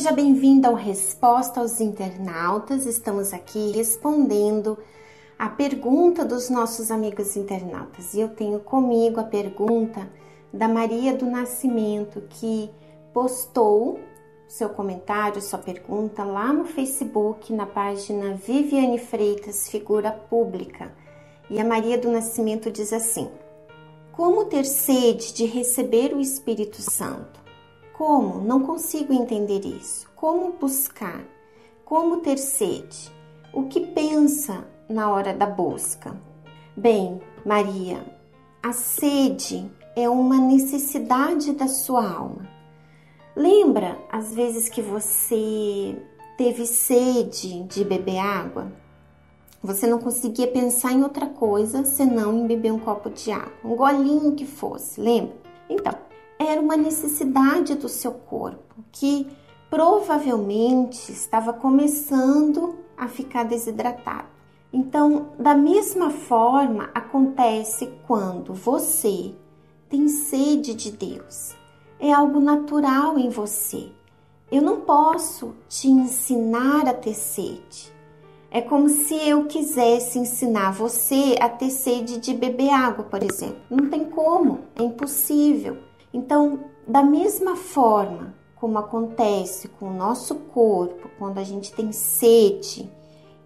seja bem-vinda ao Resposta aos Internautas. Estamos aqui respondendo a pergunta dos nossos amigos internautas. E eu tenho comigo a pergunta da Maria do Nascimento, que postou seu comentário, sua pergunta lá no Facebook, na página Viviane Freitas, figura pública. E a Maria do Nascimento diz assim: Como ter sede de receber o Espírito Santo? Como? Não consigo entender isso. Como buscar? Como ter sede? O que pensa na hora da busca? Bem, Maria, a sede é uma necessidade da sua alma. Lembra às vezes que você teve sede de beber água? Você não conseguia pensar em outra coisa senão em beber um copo de água, um golinho que fosse, lembra? Então, era uma necessidade do seu corpo que provavelmente estava começando a ficar desidratado. Então, da mesma forma, acontece quando você tem sede de Deus. É algo natural em você. Eu não posso te ensinar a ter sede. É como se eu quisesse ensinar você a ter sede de beber água, por exemplo. Não tem como, é impossível. Então, da mesma forma como acontece com o nosso corpo quando a gente tem sede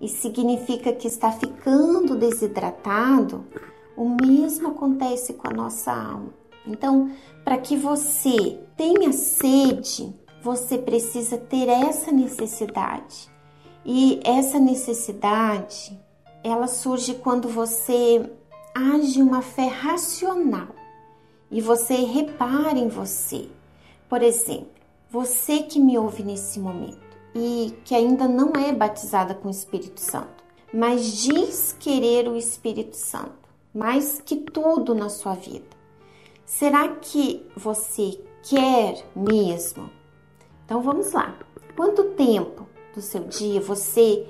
e significa que está ficando desidratado, o mesmo acontece com a nossa alma. Então, para que você tenha sede, você precisa ter essa necessidade. E essa necessidade, ela surge quando você age uma fé racional e você repara em você. Por exemplo, você que me ouve nesse momento e que ainda não é batizada com o Espírito Santo, mas diz querer o Espírito Santo mais que tudo na sua vida. Será que você quer mesmo? Então vamos lá. Quanto tempo do seu dia você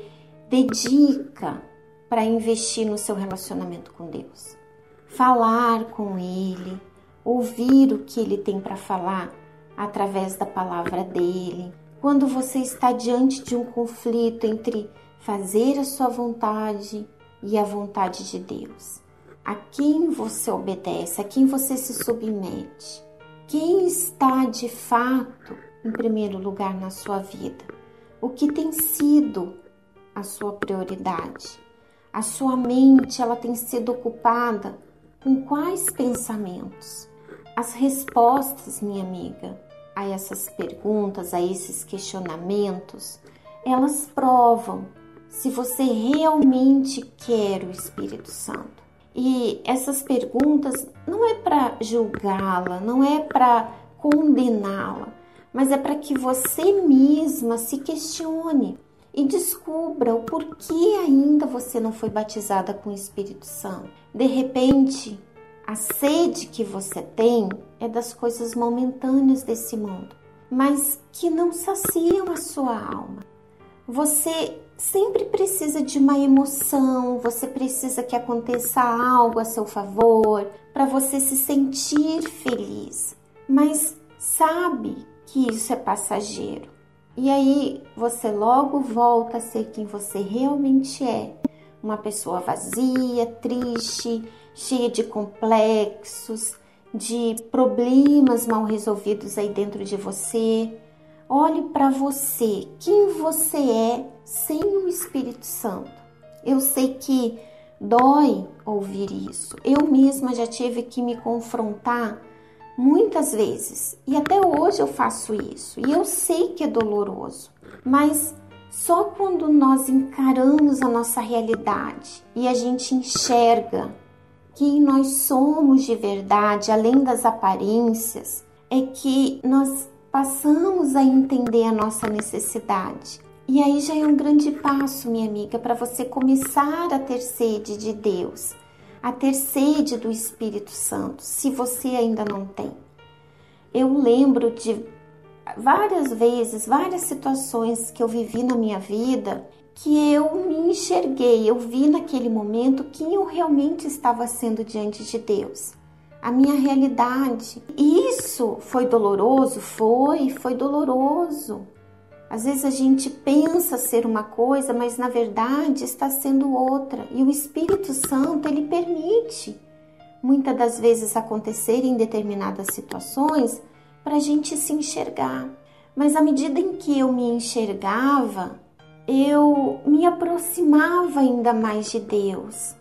dedica para investir no seu relacionamento com Deus? Falar com Ele, ouvir o que ele tem para falar através da palavra dele. Quando você está diante de um conflito entre fazer a sua vontade e a vontade de Deus, a quem você obedece, a quem você se submete, quem está de fato em primeiro lugar na sua vida, o que tem sido a sua prioridade. A sua mente ela tem sido ocupada com quais pensamentos? As respostas, minha amiga, a essas perguntas, a esses questionamentos, elas provam se você realmente quer o Espírito Santo. E essas perguntas não é para julgá-la, não é para condená-la, mas é para que você mesma se questione e descubra o porquê ainda você não foi batizada com o Espírito Santo. De repente, a sede que você tem é das coisas momentâneas desse mundo, mas que não saciam a sua alma. Você sempre precisa de uma emoção, você precisa que aconteça algo a seu favor para você se sentir feliz. Mas sabe que isso é passageiro. E aí você logo volta a ser quem você realmente é, uma pessoa vazia, triste, cheia de complexos, de problemas mal resolvidos aí dentro de você. Olhe para você, quem você é sem o Espírito Santo. Eu sei que dói ouvir isso. Eu mesma já tive que me confrontar muitas vezes e até hoje eu faço isso. E eu sei que é doloroso, mas só quando nós encaramos a nossa realidade e a gente enxerga quem nós somos de verdade, além das aparências, é que nós passamos a entender a nossa necessidade. E aí já é um grande passo, minha amiga, para você começar a ter sede de Deus, a ter sede do Espírito Santo, se você ainda não tem. Eu lembro de várias vezes, várias situações que eu vivi na minha vida que eu me enxerguei, eu vi naquele momento quem eu realmente estava sendo diante de Deus, a minha realidade. Isso foi doloroso? Foi, foi doloroso. Às vezes a gente pensa ser uma coisa, mas na verdade está sendo outra. E o Espírito Santo, ele permite muitas das vezes acontecer em determinadas situações para a gente se enxergar. Mas à medida em que eu me enxergava, eu me aproximava ainda mais de Deus.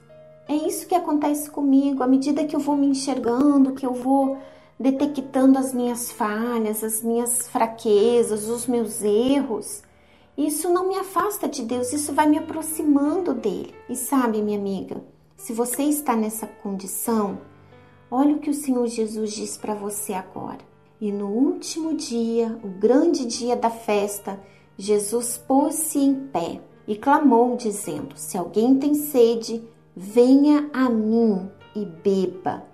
É isso que acontece comigo, à medida que eu vou me enxergando, que eu vou detectando as minhas falhas, as minhas fraquezas, os meus erros. Isso não me afasta de Deus, isso vai me aproximando dele. E sabe, minha amiga, se você está nessa condição, olha o que o Senhor Jesus diz para você agora. E no último dia, o grande dia da festa, Jesus pôs-se em pé e clamou, dizendo: Se alguém tem sede, venha a mim e beba.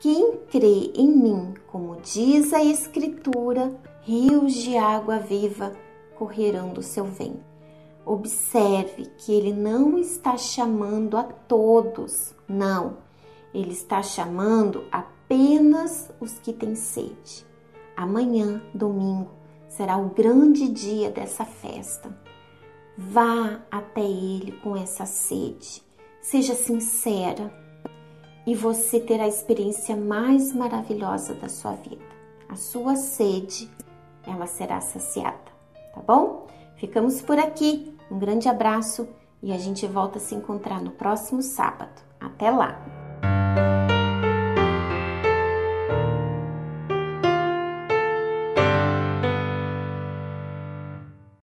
Quem crê em mim, como diz a Escritura, rios de água viva correrão do seu ventre. Observe que ele não está chamando a todos, não. Ele está chamando apenas os que têm sede. Amanhã, domingo, será o grande dia dessa festa. Vá até ele com essa sede. Seja sincera e você terá a experiência mais maravilhosa da sua vida. A sua sede, ela será saciada, tá bom? Ficamos por aqui. Um grande abraço e a gente volta a se encontrar no próximo sábado. Até lá!